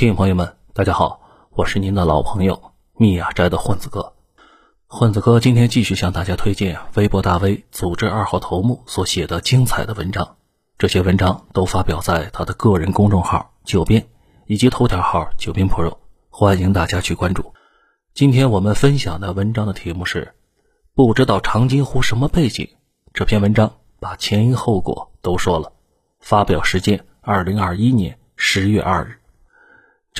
听众朋友们，大家好，我是您的老朋友密雅斋的混子哥。混子哥今天继续向大家推荐微博大 V 组织二号头目所写的精彩的文章，这些文章都发表在他的个人公众号“九编”以及头条号“九编 Pro”，欢迎大家去关注。今天我们分享的文章的题目是“不知道长津湖什么背景”。这篇文章把前因后果都说了，发表时间二零二一年十月二日。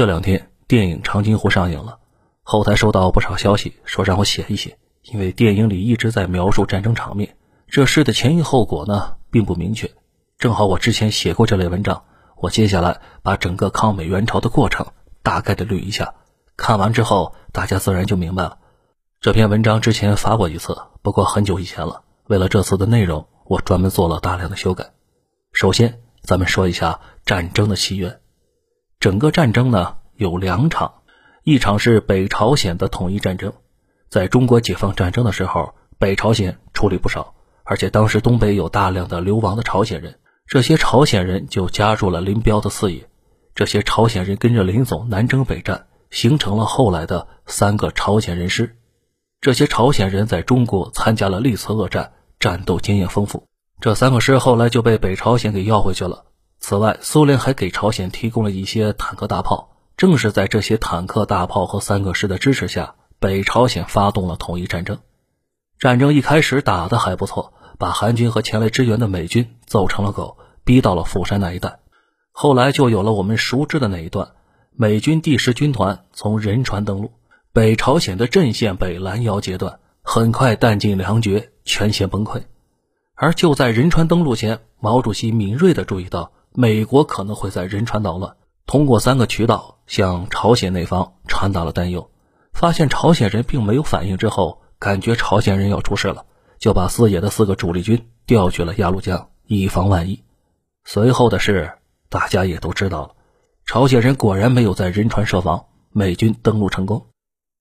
这两天电影《长津湖》上映了，后台收到不少消息，说让我写一写，因为电影里一直在描述战争场面，这事的前因后果呢并不明确。正好我之前写过这类文章，我接下来把整个抗美援朝的过程大概的捋一下，看完之后大家自然就明白了。这篇文章之前发过一次，不过很久以前了。为了这次的内容，我专门做了大量的修改。首先，咱们说一下战争的起源。整个战争呢有两场，一场是北朝鲜的统一战争，在中国解放战争的时候，北朝鲜出力不少，而且当时东北有大量的流亡的朝鲜人，这些朝鲜人就加入了林彪的四野，这些朝鲜人跟着林总南征北战，形成了后来的三个朝鲜人师。这些朝鲜人在中国参加了历次恶战，战斗经验丰富。这三个师后来就被北朝鲜给要回去了。此外，苏联还给朝鲜提供了一些坦克大炮。正是在这些坦克大炮和三个师的支持下，北朝鲜发动了统一战争。战争一开始打得还不错，把韩军和前来支援的美军揍成了狗，逼到了釜山那一带。后来就有了我们熟知的那一段：美军第十军团从仁川登陆，北朝鲜的阵线被拦腰截断，很快弹尽粮绝，全线崩溃。而就在仁川登陆前，毛主席敏锐地注意到。美国可能会在仁川捣乱，通过三个渠道向朝鲜那方传达了担忧。发现朝鲜人并没有反应之后，感觉朝鲜人要出事了，就把四野的四个主力军调去了鸭绿江，以防万一。随后的事大家也都知道了，朝鲜人果然没有在仁川设防，美军登陆成功。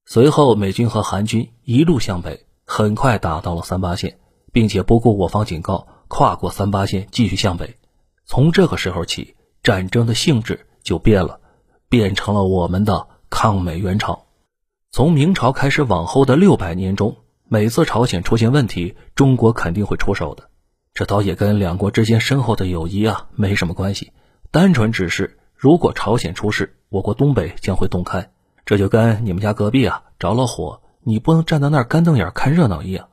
随后，美军和韩军一路向北，很快打到了三八线，并且不顾我方警告，跨过三八线继续向北。从这个时候起，战争的性质就变了，变成了我们的抗美援朝。从明朝开始往后的六百年中，每次朝鲜出现问题，中国肯定会出手的。这倒也跟两国之间深厚的友谊啊没什么关系，单纯只是如果朝鲜出事，我国东北将会洞开。这就跟你们家隔壁啊着了火，你不能站在那儿干瞪眼看热闹一样。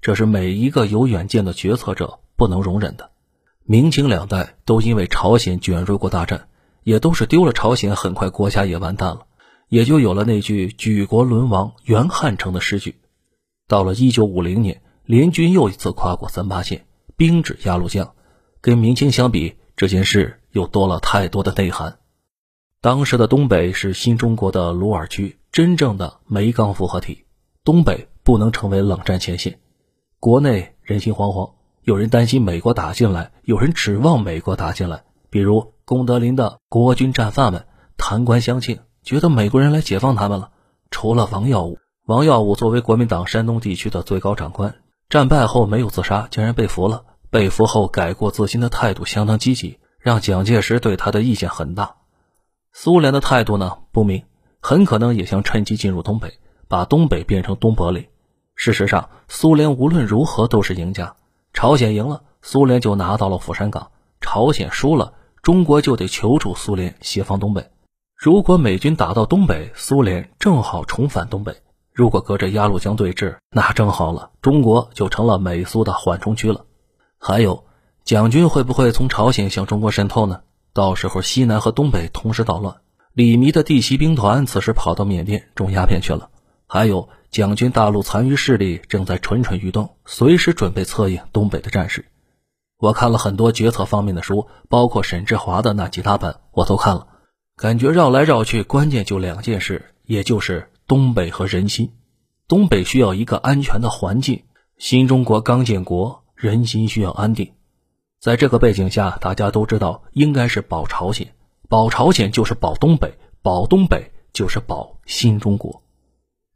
这是每一个有远见的决策者不能容忍的。明清两代都因为朝鲜卷入过大战，也都是丢了朝鲜，很快国家也完蛋了，也就有了那句“举国沦亡，原汉城”的诗句。到了一九五零年，联军又一次跨过三八线，兵至鸭绿江，跟明清相比，这件事又多了太多的内涵。当时的东北是新中国的鲁尔区，真正的煤钢复合体，东北不能成为冷战前线，国内人心惶惶。有人担心美国打进来，有人指望美国打进来。比如功德林的国军战犯们弹冠相庆，觉得美国人来解放他们了。除了王耀武，王耀武作为国民党山东地区的最高长官，战败后没有自杀，竟然被俘了。被俘后改过自新的态度相当积极，让蒋介石对他的意见很大。苏联的态度呢不明，很可能也想趁机进入东北，把东北变成东柏林。事实上，苏联无论如何都是赢家。朝鲜赢了，苏联就拿到了釜山港；朝鲜输了，中国就得求助苏联协防东北。如果美军打到东北，苏联正好重返东北；如果隔着鸭绿江对峙，那正好了，中国就成了美苏的缓冲区了。还有，蒋军会不会从朝鲜向中国渗透呢？到时候西南和东北同时捣乱，李弥的地袭兵团此时跑到缅甸种鸦片去了。还有。蒋军大陆残余势力正在蠢蠢欲动，随时准备策应东北的战事。我看了很多决策方面的书，包括沈志华的那几大本，我都看了。感觉绕来绕去，关键就两件事，也就是东北和人心。东北需要一个安全的环境，新中国刚建国，人心需要安定。在这个背景下，大家都知道应该是保朝鲜，保朝鲜就是保东北，保东北就是保新中国。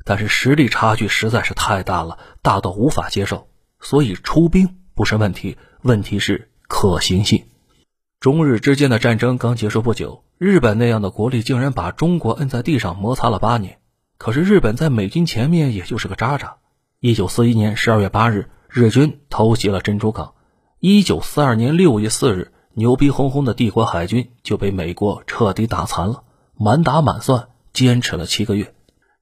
但是实力差距实在是太大了，大到无法接受，所以出兵不是问题，问题是可行性。中日之间的战争刚结束不久，日本那样的国力竟然把中国摁在地上摩擦了八年。可是日本在美军前面也就是个渣渣。一九四一年十二月八日，日军偷袭了珍珠港；一九四二年六月四日，牛逼哄哄的帝国海军就被美国彻底打残了。满打满算，坚持了七个月。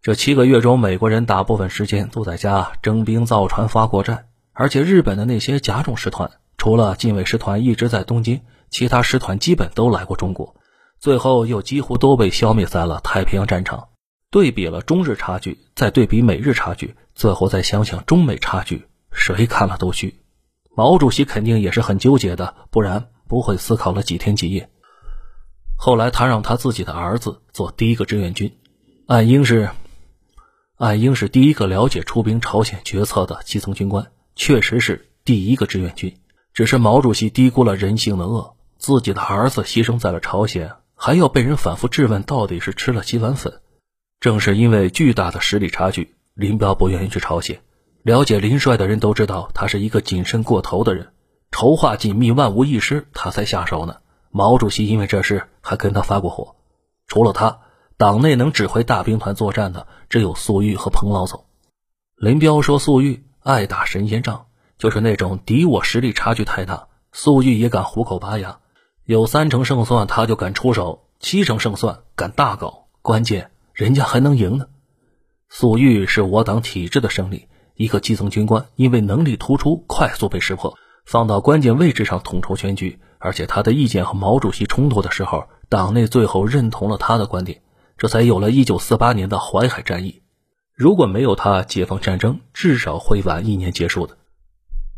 这七个月中，美国人大部分时间都在家征兵造船发国债，而且日本的那些甲种师团，除了近卫师团一直在东京，其他师团基本都来过中国，最后又几乎都被消灭在了太平洋战场。对比了中日差距，再对比美日差距，最后再想想中美差距，谁看了都虚。毛主席肯定也是很纠结的，不然不会思考了几天几夜。后来他让他自己的儿子做第一个志愿军，岸英是。岸英是第一个了解出兵朝鲜决策的基层军官，确实是第一个志愿军。只是毛主席低估了人性的恶，自己的儿子牺牲在了朝鲜，还要被人反复质问到底是吃了几碗粉。正是因为巨大的实力差距，林彪不愿意去朝鲜。了解林帅的人都知道，他是一个谨慎过头的人，筹划紧密，万无一失，他才下手呢。毛主席因为这事还跟他发过火，除了他。党内能指挥大兵团作战的只有粟裕和彭老总。林彪说：“粟裕爱打神仙仗，就是那种敌我实力差距太大，粟裕也敢虎口拔牙。有三成胜算他就敢出手，七成胜算敢大搞，关键人家还能赢呢。粟裕是我党体制的胜利，一个基层军官因为能力突出，快速被识破，放到关键位置上统筹全局，而且他的意见和毛主席冲突的时候，党内最后认同了他的观点。”这才有了一九四八年的淮海战役。如果没有他，解放战争至少会晚一年结束的。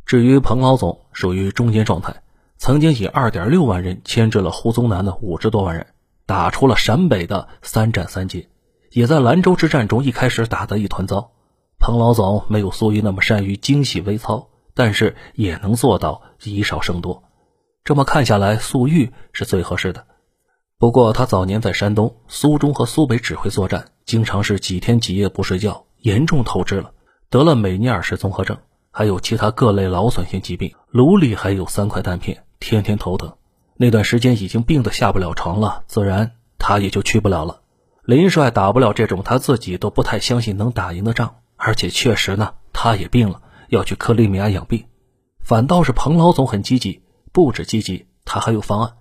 至于彭老总，属于中间状态，曾经以二点六万人牵制了胡宗南的五十多万人，打出了陕北的三战三捷，也在兰州之战中一开始打得一团糟。彭老总没有粟裕那么善于精细微操，但是也能做到以少胜多。这么看下来，粟裕是最合适的。不过，他早年在山东、苏中和苏北指挥作战，经常是几天几夜不睡觉，严重透支了，得了美尼尔氏综合症，还有其他各类劳损性疾病，颅里还有三块弹片，天天头疼。那段时间已经病得下不了床了，自然他也就去不了了。林帅打不了这种他自己都不太相信能打赢的仗，而且确实呢，他也病了，要去克里米亚养病。反倒是彭老总很积极，不止积极，他还有方案。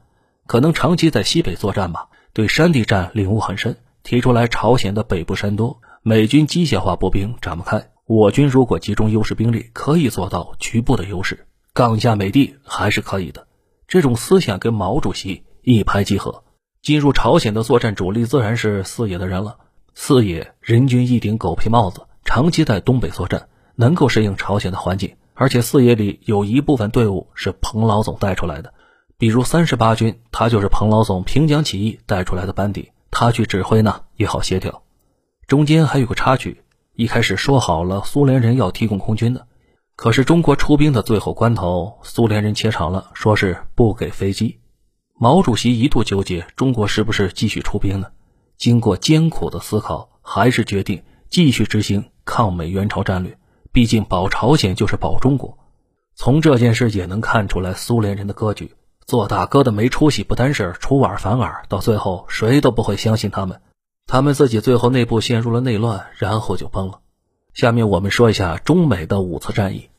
可能长期在西北作战吧，对山地战领悟很深，提出来朝鲜的北部山多，美军机械化步兵展不开，我军如果集中优势兵力，可以做到局部的优势，杠下美帝还是可以的。这种思想跟毛主席一拍即合。进入朝鲜的作战主力自然是四野的人了。四野人均一顶狗皮帽子，长期在东北作战，能够适应朝鲜的环境，而且四野里有一部分队伍是彭老总带出来的。比如三十八军，他就是彭老总平江起义带出来的班底，他去指挥呢也好协调。中间还有个插曲，一开始说好了苏联人要提供空军的，可是中国出兵的最后关头，苏联人怯场了，说是不给飞机。毛主席一度纠结，中国是不是继续出兵呢？经过艰苦的思考，还是决定继续执行抗美援朝战略。毕竟保朝鲜就是保中国。从这件事也能看出来苏联人的格局。做大哥的没出息，不单是出尔反尔，到最后谁都不会相信他们，他们自己最后内部陷入了内乱，然后就崩了。下面我们说一下中美的五次战役。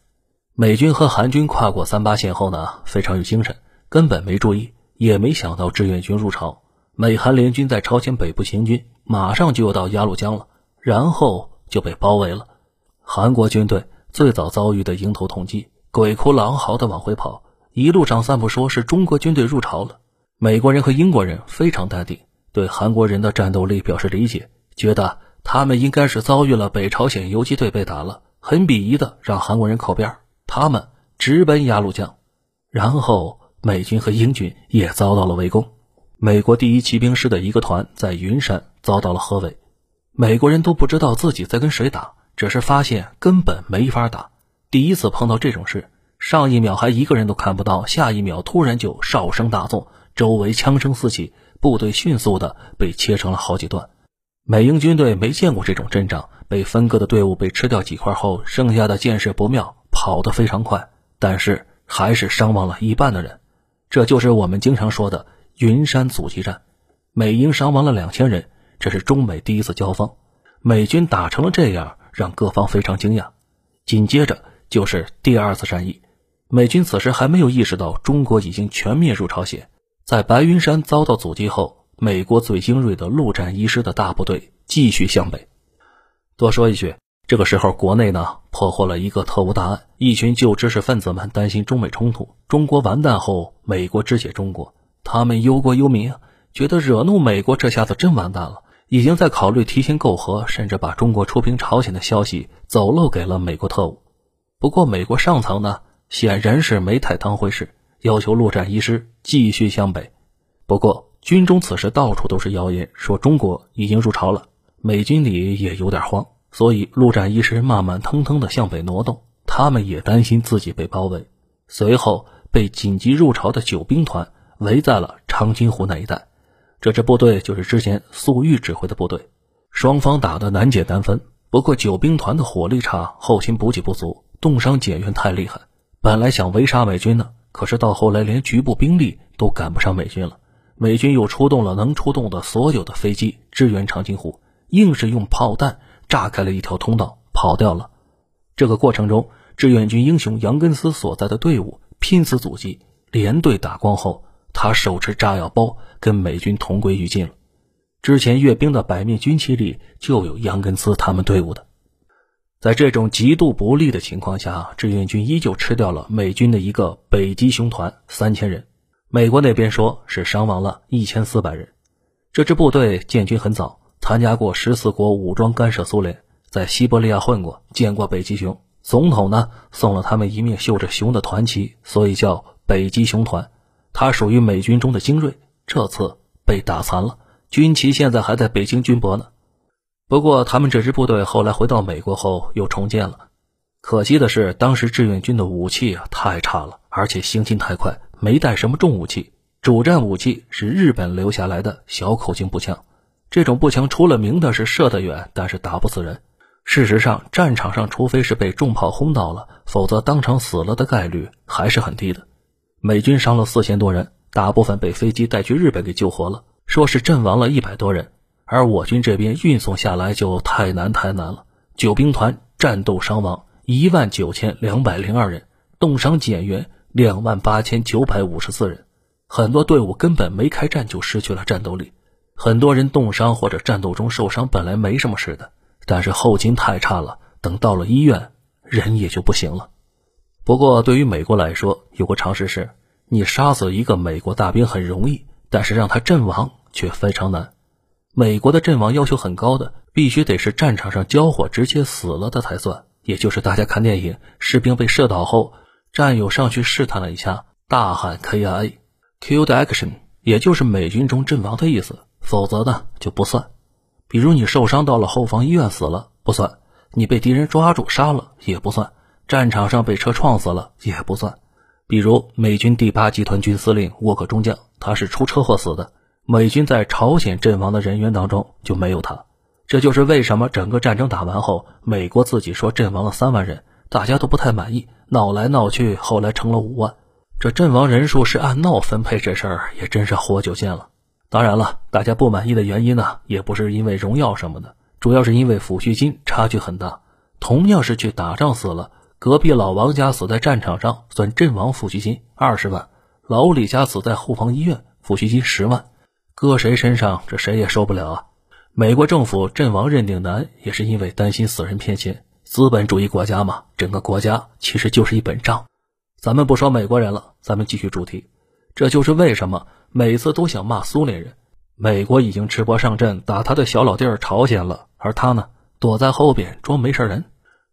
美军和韩军跨过三八线后呢，非常有精神，根本没注意，也没想到志愿军入朝。美韩联军在朝鲜北部行军，马上就要到鸭绿江了，然后就被包围了。韩国军队最早遭遇的迎头痛击，鬼哭狼嚎的往回跑。一路上散布说是中国军队入朝了，美国人和英国人非常淡定，对韩国人的战斗力表示理解，觉得他们应该是遭遇了北朝鲜游击队被打了，很鄙夷的让韩国人靠边，他们直奔鸭绿江，然后美军和英军也遭到了围攻，美国第一骑兵师的一个团在云山遭到了合围，美国人都不知道自己在跟谁打，只是发现根本没法打，第一次碰到这种事。上一秒还一个人都看不到，下一秒突然就哨声大作，周围枪声四起，部队迅速的被切成了好几段。美英军队没见过这种阵仗，被分割的队伍被吃掉几块后，剩下的见势不妙，跑得非常快，但是还是伤亡了一半的人。这就是我们经常说的云山阻击战。美英伤亡了两千人，这是中美第一次交锋。美军打成了这样，让各方非常惊讶。紧接着就是第二次战役，美军此时还没有意识到中国已经全面入朝鲜。在白云山遭到阻击后，美国最精锐的陆战一师的大部队继续向北。多说一句，这个时候国内呢破获了一个特务大案，一群旧知识分子们担心中美冲突，中国完蛋后，美国肢解中国，他们忧国忧民啊，觉得惹怒美国，这下子真完蛋了。已经在考虑提前媾和，甚至把中国出兵朝鲜的消息走漏给了美国特务。不过，美国上层呢，显然是没太当回事，要求陆战一师继续向北。不过，军中此时到处都是谣言，说中国已经入朝了，美军里也有点慌，所以陆战一师慢慢腾腾的向北挪动。他们也担心自己被包围，随后被紧急入朝的九兵团围在了长津湖那一带。这支部队就是之前粟裕指挥的部队，双方打得难解难分。不过九兵团的火力差，后勤补给不足，冻伤减员太厉害。本来想围杀美军呢，可是到后来连局部兵力都赶不上美军了。美军又出动了能出动的所有的飞机支援长津湖，硬是用炮弹炸开了一条通道，跑掉了。这个过程中，志愿军英雄杨根思所在的队伍拼死阻击，连队打光后。他手持炸药包，跟美军同归于尽了。之前阅兵的百面军旗里就有杨根思他们队伍的。在这种极度不利的情况下，志愿军依旧吃掉了美军的一个北极熊团三千人。美国那边说是伤亡了一千四百人。这支部队建军很早，参加过十四国武装干涉苏联，在西伯利亚混过，见过北极熊。总统呢送了他们一面绣着熊的团旗，所以叫北极熊团。他属于美军中的精锐，这次被打残了，军旗现在还在北京军博呢。不过他们这支部队后来回到美国后又重建了，可惜的是当时志愿军的武器啊太差了，而且行进太快，没带什么重武器，主战武器是日本留下来的小口径步枪。这种步枪出了名的是射得远，但是打不死人。事实上，战场上除非是被重炮轰到了，否则当场死了的概率还是很低的。美军伤了四千多人，大部分被飞机带去日本给救活了，说是阵亡了一百多人，而我军这边运送下来就太难太难了。九兵团战斗伤亡一万九千两百零二人，冻伤减员两万八千九百五十四人，很多队伍根本没开战就失去了战斗力，很多人冻伤或者战斗中受伤本来没什么事的，但是后勤太差了，等到了医院人也就不行了。不过，对于美国来说，有个常识是：你杀死一个美国大兵很容易，但是让他阵亡却非常难。美国的阵亡要求很高的，必须得是战场上交火直接死了的才算。也就是大家看电影，士兵被射倒后，战友上去试探了一下，大喊 “KIA”，killed action，也就是美军中阵亡的意思。否则呢就不算。比如你受伤到了后方医院死了不算，你被敌人抓住杀了也不算。战场上被车撞死了也不算，比如美军第八集团军司令沃克中将，他是出车祸死的。美军在朝鲜阵亡的人员当中就没有他，这就是为什么整个战争打完后，美国自己说阵亡了三万人，大家都不太满意，闹来闹去，后来成了五万。这阵亡人数是按闹分配，这事儿也真是活久见了。当然了，大家不满意的原因呢，也不是因为荣耀什么的，主要是因为抚恤金差距很大。同样是去打仗死了。隔壁老王家死在战场上算阵亡抚恤金二十万，老李家死在后方医院抚恤金十万，搁谁身上这谁也受不了啊！美国政府阵亡认定难，也是因为担心死人骗钱。资本主义国家嘛，整个国家其实就是一本账。咱们不说美国人了，咱们继续主题。这就是为什么每次都想骂苏联人。美国已经赤膊上阵打他的小老弟儿朝鲜了，而他呢，躲在后边装没事人。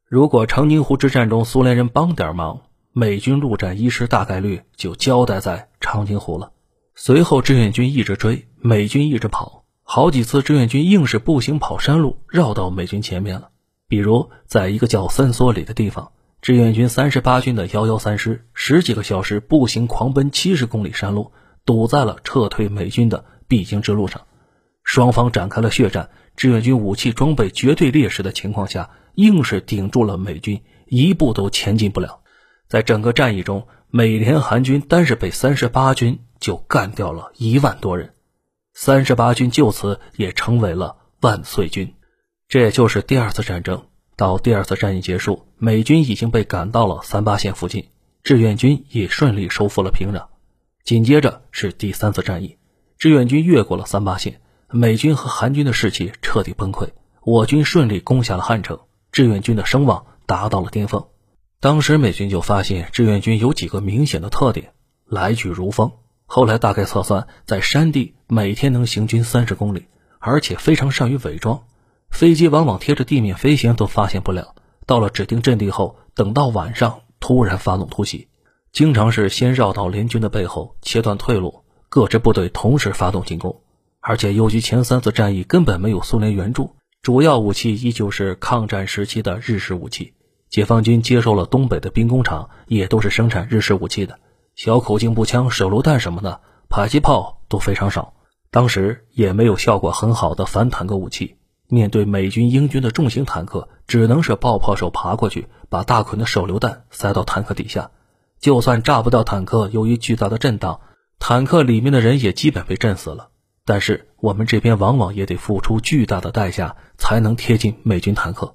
如果长津湖之战中苏联人帮点忙，美军陆战一师大概率就交代在长津湖了。随后志愿军一直追，美军一直跑，好几次志愿军硬是步行跑山路，绕到美军前面了。比如在一个叫三梭里的地方，志愿军三十八军的幺幺三师十几个小时步行狂奔七十公里山路，堵在了撤退美军的必经之路上。双方展开了血战，志愿军武器装备绝对劣势的情况下。硬是顶住了美军，一步都前进不了。在整个战役中，美联韩军单是被三十八军就干掉了一万多人。三十八军就此也成为了万岁军。这也就是第二次战争。到第二次战役结束，美军已经被赶到了三八线附近，志愿军也顺利收复了平壤。紧接着是第三次战役，志愿军越过了三八线，美军和韩军的士气彻底崩溃，我军顺利攻下了汉城，志愿军的声望达到了巅峰。当时美军就发现志愿军有几个明显的特点：来去如风。后来大概测算，在山地每天能行军三十公里，而且非常善于伪装。飞机往往贴着地面飞行都发现不了，到了指定阵地后，等到晚上突然发动突袭，经常是先绕到联军的背后，切断退路，各支部队同时发动进攻。而且由于前三次战役根本没有苏联援助，主要武器依旧是抗战时期的日式武器。解放军接收了东北的兵工厂，也都是生产日式武器的，小口径步枪、手榴弹什么的，迫击炮都非常少。当时也没有效果很好的反坦克武器。面对美军、英军的重型坦克，只能是爆破手爬过去，把大捆的手榴弹塞到坦克底下。就算炸不掉坦克，由于巨大的震荡，坦克里面的人也基本被震死了。但是我们这边往往也得付出巨大的代价，才能贴近美军坦克。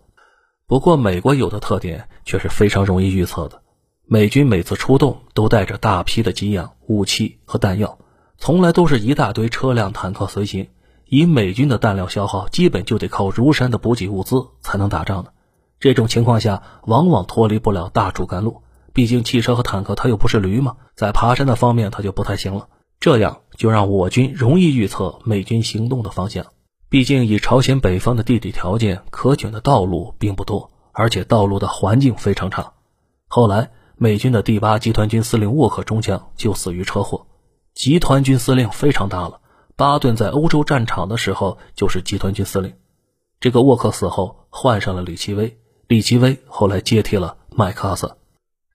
不过美国有的特点却是非常容易预测的：美军每次出动都带着大批的给养、武器和弹药，从来都是一大堆车辆、坦克随行。以美军的弹药消耗，基本就得靠如山的补给物资才能打仗的。这种情况下，往往脱离不了大主干路。毕竟汽车和坦克它又不是驴嘛，在爬山的方面它就不太行了。这样就让我军容易预测美军行动的方向。毕竟以朝鲜北方的地理条件，可选的道路并不多，而且道路的环境非常差。后来，美军的第八集团军司令沃克中将就死于车祸。集团军司令非常大了。巴顿在欧洲战场的时候就是集团军司令，这个沃克死后换上了李奇微，李奇微后来接替了麦克阿瑟。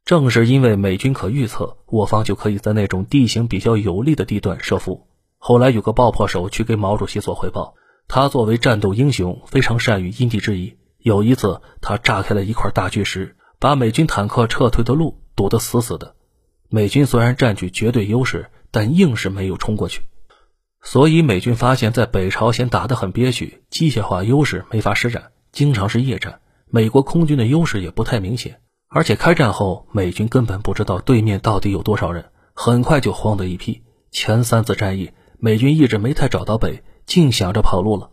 正是因为美军可预测，我方就可以在那种地形比较有利的地段设伏。后来有个爆破手去给毛主席做汇报，他作为战斗英雄，非常善于因地制宜。有一次，他炸开了一块大巨石，把美军坦克撤退的路堵得死死的。美军虽然占据绝对优势，但硬是没有冲过去。所以美军发现，在北朝鲜打得很憋屈，机械化优势没法施展，经常是夜战。美国空军的优势也不太明显，而且开战后，美军根本不知道对面到底有多少人，很快就慌得一批。前三次战役，美军一直没太找到北，净想着跑路了。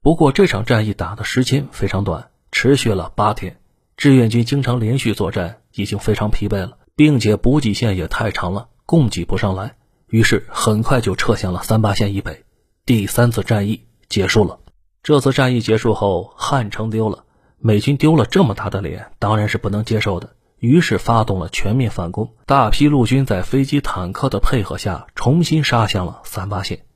不过这场战役打的时间非常短，持续了八天，志愿军经常连续作战，已经非常疲惫了，并且补给线也太长了，供给不上来。于是很快就撤向了三八线以北，第三次战役结束了。这次战役结束后，汉城丢了，美军丢了这么大的脸，当然是不能接受的。于是发动了全面反攻，大批陆军在飞机、坦克的配合下，重新杀向了三八线。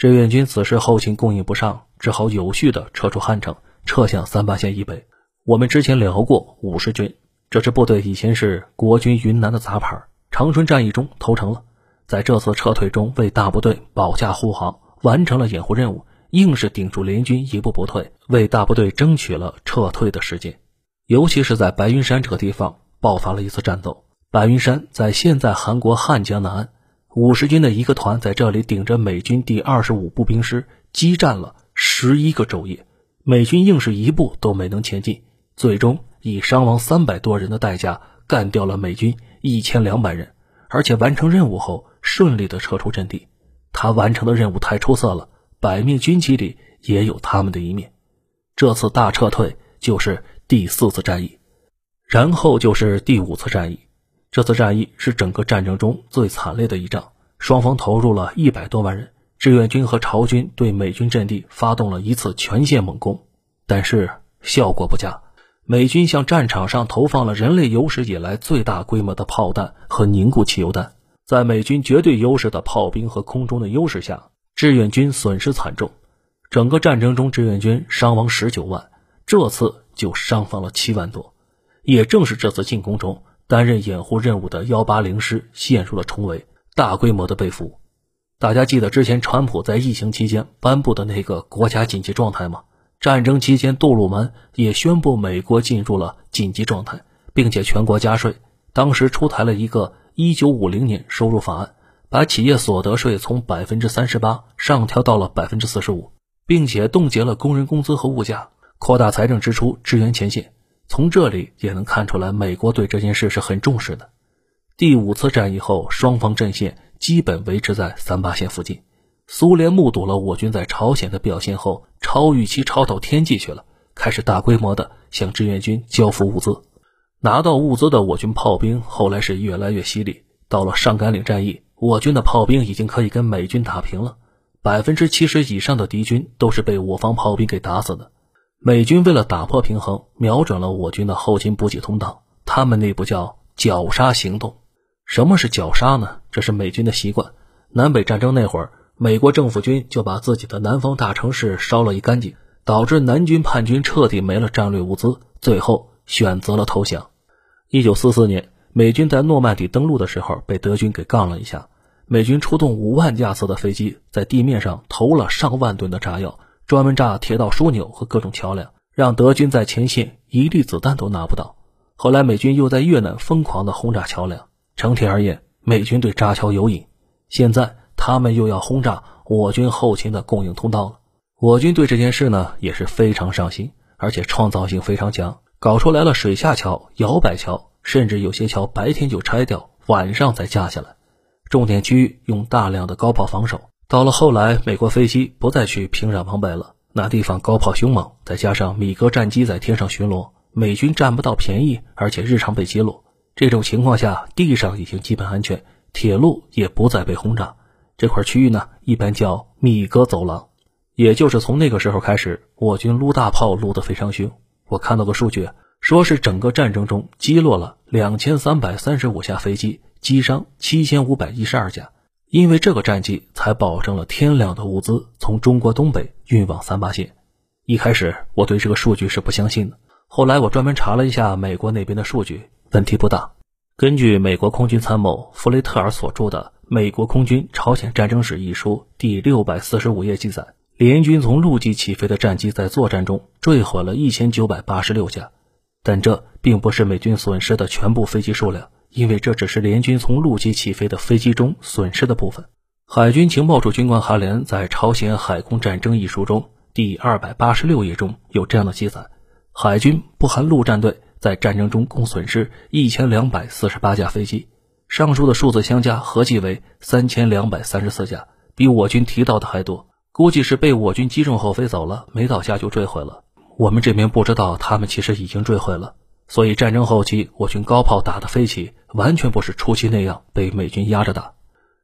志愿军此时后勤供应不上，只好有序的撤出汉城，撤向三八线以北。我们之前聊过五十军这支部队，以前是国军云南的杂牌，长春战役中投诚了。在这次撤退中，为大部队保驾护航，完成了掩护任务，硬是顶住联军一步不退，为大部队争取了撤退的时间。尤其是在白云山这个地方爆发了一次战斗。白云山在现在韩国汉江南岸，五十军的一个团在这里顶着美军第二十五步兵师激战了十一个昼夜，美军硬是一步都没能前进，最终以伤亡三百多人的代价干掉了美军一千两百人，而且完成任务后。顺利的撤出阵地，他完成的任务太出色了，百面军旗里也有他们的一面。这次大撤退就是第四次战役，然后就是第五次战役。这次战役是整个战争中最惨烈的一仗，双方投入了一百多万人，志愿军和朝军对美军阵地发动了一次全线猛攻，但是效果不佳。美军向战场上投放了人类有史以来最大规模的炮弹和凝固汽油弹。在美军绝对优势的炮兵和空中的优势下，志愿军损失惨重。整个战争中，志愿军伤亡十九万，这次就伤亡了七万多。也正是这次进攻中，担任掩护任务的幺八零师陷入了重围，大规模的被俘。大家记得之前川普在疫情期间颁布的那个国家紧急状态吗？战争期间，杜鲁门也宣布美国进入了紧急状态，并且全国加税。当时出台了一个。一九五零年收入法案，把企业所得税从百分之三十八上调到了百分之四十五，并且冻结了工人工资和物价，扩大财政支出支援前线。从这里也能看出来，美国对这件事是很重视的。第五次战役后，双方阵线基本维持在三八线附近。苏联目睹了我军在朝鲜的表现后，超预期超到天际去了，开始大规模的向志愿军交付物资。拿到物资的我军炮兵后来是越来越犀利。到了上甘岭战役，我军的炮兵已经可以跟美军打平了，百分之七十以上的敌军都是被我方炮兵给打死的。美军为了打破平衡，瞄准了我军的后勤补给通道，他们内部叫绞杀行动。什么是绞杀呢？这是美军的习惯。南北战争那会儿，美国政府军就把自己的南方大城市烧了一干净，导致南军叛军彻底没了战略物资，最后选择了投降。一九四四年，美军在诺曼底登陆的时候被德军给杠了一下，美军出动五万架次的飞机，在地面上投了上万吨的炸药。专门炸铁道枢纽和各种桥梁，让德军在前线一粒子弹都拿不到。后来美军又在越南疯狂地轰炸桥梁。整体而言，美军对炸桥有瘾。现在他们又要轰炸我军后勤的供应通道了。我军对这件事呢也是非常上心，而且创造性非常强，搞出来了水下桥、摇摆桥，甚至有些桥白天就拆掉，晚上再架下来。重点区域用大量的高炮防守。到了后来，美国飞机不再去平壤往北了，那地方高炮凶猛，再加上米格战机在天上巡逻，美军占不到便宜，而且日常被击落。这种情况下，地上已经基本安全，铁路也不再被轰炸。这块区域呢，一般叫米格走廊。也就是从那个时候开始，我军撸大炮撸得非常凶。我看到个数据，说是整个战争中击落了两千三百三十五架飞机，击伤七千五百一十二架。因为这个战绩，才保证了天量的物资从中国东北运往三八线。一开始我对这个数据是不相信的，后来我专门查了一下美国那边的数据，问题不大。根据美国空军参谋弗雷特尔所著的《美国空军朝鲜战争史》一书第六百四十五页记载，联军从陆基起飞的战机在作战中坠毁了一千九百八十六架，但这并不是美军损失的全部飞机数量。因为这只是联军从陆基起飞的飞机中损失的部分。海军情报处军官哈连在《朝鲜海空战争》一书中第二百八十六页中有这样的记载：海军不含陆战队在战争中共损失一千两百四十八架飞机，上述的数字相加合计为三千两百三十四架，比我军提到的还多。估计是被我军击中后飞走了，没到家就坠毁了。我们这边不知道，他们其实已经坠毁了。所以战争后期，我军高炮打得飞起，完全不是初期那样被美军压着打。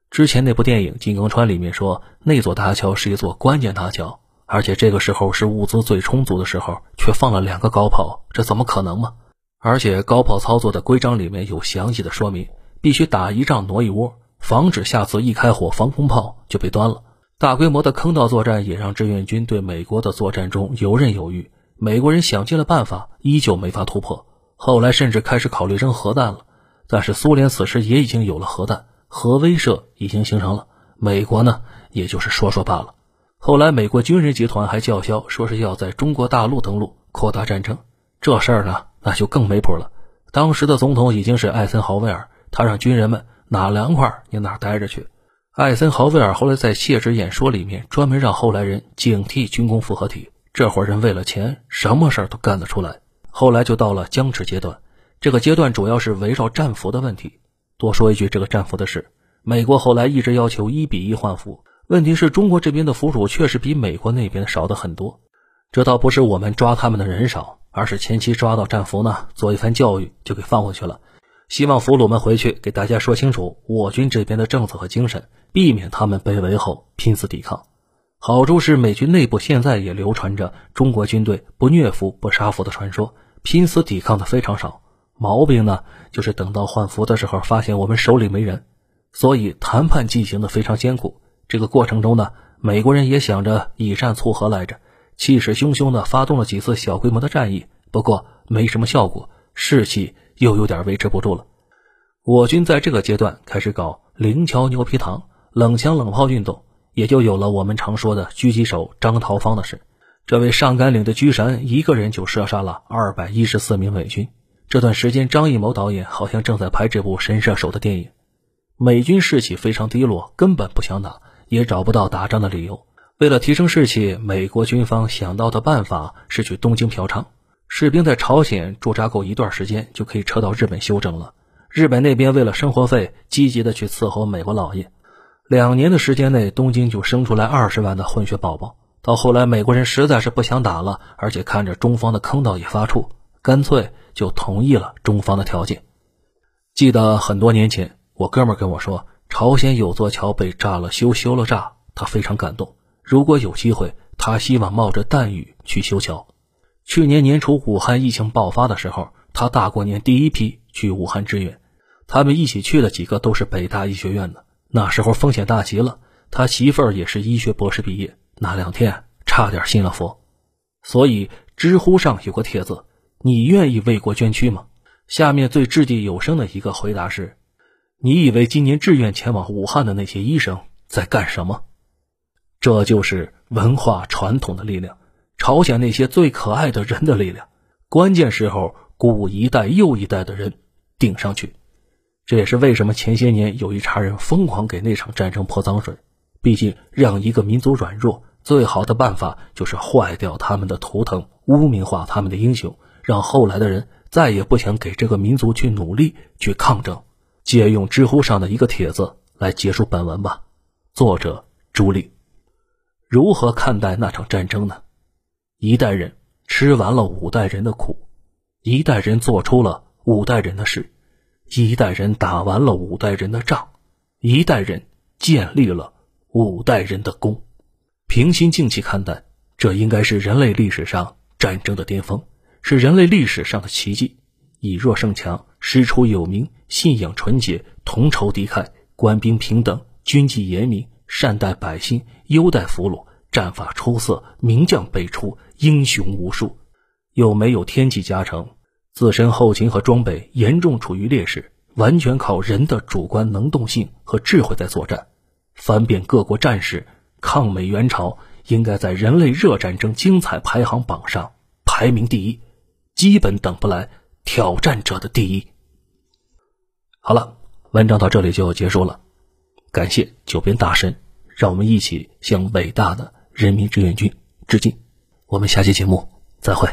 之前那部电影《金刚川》里面说，那座大桥是一座关键大桥，而且这个时候是物资最充足的时候，却放了两个高炮，这怎么可能嘛？而且高炮操作的规章里面有详细的说明，必须打一仗挪一窝，防止下次一开火防空炮就被端了。大规模的坑道作战也让志愿军对美国的作战中游刃有余，美国人想尽了办法，依旧没法突破。后来甚至开始考虑扔核弹了，但是苏联此时也已经有了核弹，核威慑已经形成了。美国呢，也就是说说罢了。后来美国军人集团还叫嚣，说是要在中国大陆登陆，扩大战争。这事儿呢，那就更没谱了。当时的总统已经是艾森豪威尔，他让军人们哪凉快你哪待着去。艾森豪威尔后来在卸职演说里面专门让后来人警惕军工复合体，这伙人为了钱，什么事儿都干得出来。后来就到了僵持阶段，这个阶段主要是围绕战俘的问题。多说一句，这个战俘的事，美国后来一直要求一比一换俘，问题是中国这边的俘虏确实比美国那边少的很多。这倒不是我们抓他们的人少，而是前期抓到战俘呢，做一番教育就给放回去了，希望俘虏们回去给大家说清楚我军这边的政策和精神，避免他们被围后拼死抵抗。好处是美军内部现在也流传着中国军队不虐俘不杀俘的传说。拼死抵抗的非常少，毛病呢就是等到换服的时候，发现我们手里没人，所以谈判进行的非常艰苦。这个过程中呢，美国人也想着以战促和来着，气势汹汹的发动了几次小规模的战役，不过没什么效果，士气又有点维持不住了。我军在这个阶段开始搞灵桥牛皮糖、冷枪冷炮运动，也就有了我们常说的狙击手张桃芳的事。这位上甘岭的狙神，一个人就射杀了二百一十四名美军。这段时间，张艺谋导演好像正在拍这部《神射手》的电影。美军士气非常低落，根本不想打，也找不到打仗的理由。为了提升士气，美国军方想到的办法是去东京嫖娼。士兵在朝鲜驻扎够一段时间，就可以撤到日本休整了。日本那边为了生活费，积极的去伺候美国老爷。两年的时间内，东京就生出来二十万的混血宝宝。到后来，美国人实在是不想打了，而且看着中方的坑道也发怵，干脆就同意了中方的条件。记得很多年前，我哥们跟我说，朝鲜有座桥被炸了，修修了炸，他非常感动。如果有机会，他希望冒着弹雨去修桥。去年年初武汉疫情爆发的时候，他大过年第一批去武汉支援。他们一起去的几个都是北大医学院的，那时候风险大极了。他媳妇儿也是医学博士毕业，那两天差点信了佛。所以知乎上有个帖子：“你愿意为国捐躯吗？”下面最掷地有声的一个回答是：“你以为今年志愿前往武汉的那些医生在干什么？”这就是文化传统的力量，朝鲜那些最可爱的人的力量。关键时候，鼓舞一代又一代的人顶上去。这也是为什么前些年有一茬人疯狂给那场战争泼脏水。毕竟，让一个民族软弱，最好的办法就是坏掉他们的图腾，污名化他们的英雄，让后来的人再也不想给这个民族去努力去抗争。借用知乎上的一个帖子来结束本文吧。作者朱莉。如何看待那场战争呢？一代人吃完了五代人的苦，一代人做出了五代人的事，一代人打完了五代人的仗，一代人建立了五代人的功。平心静气看待，这应该是人类历史上战争的巅峰，是人类历史上的奇迹。以弱胜强，师出有名，信仰纯洁，同仇敌忾，官兵平等，军纪严明。善待百姓，优待俘虏，战法出色，名将辈出，英雄无数。又没有天气加成，自身后勤和装备严重处于劣势，完全靠人的主观能动性和智慧在作战。翻遍各国战史，抗美援朝应该在人类热战争精彩排行榜上排名第一，基本等不来挑战者的第一。好了，文章到这里就结束了。感谢九边大神，让我们一起向伟大的人民志愿军致敬。我们下期节目再会。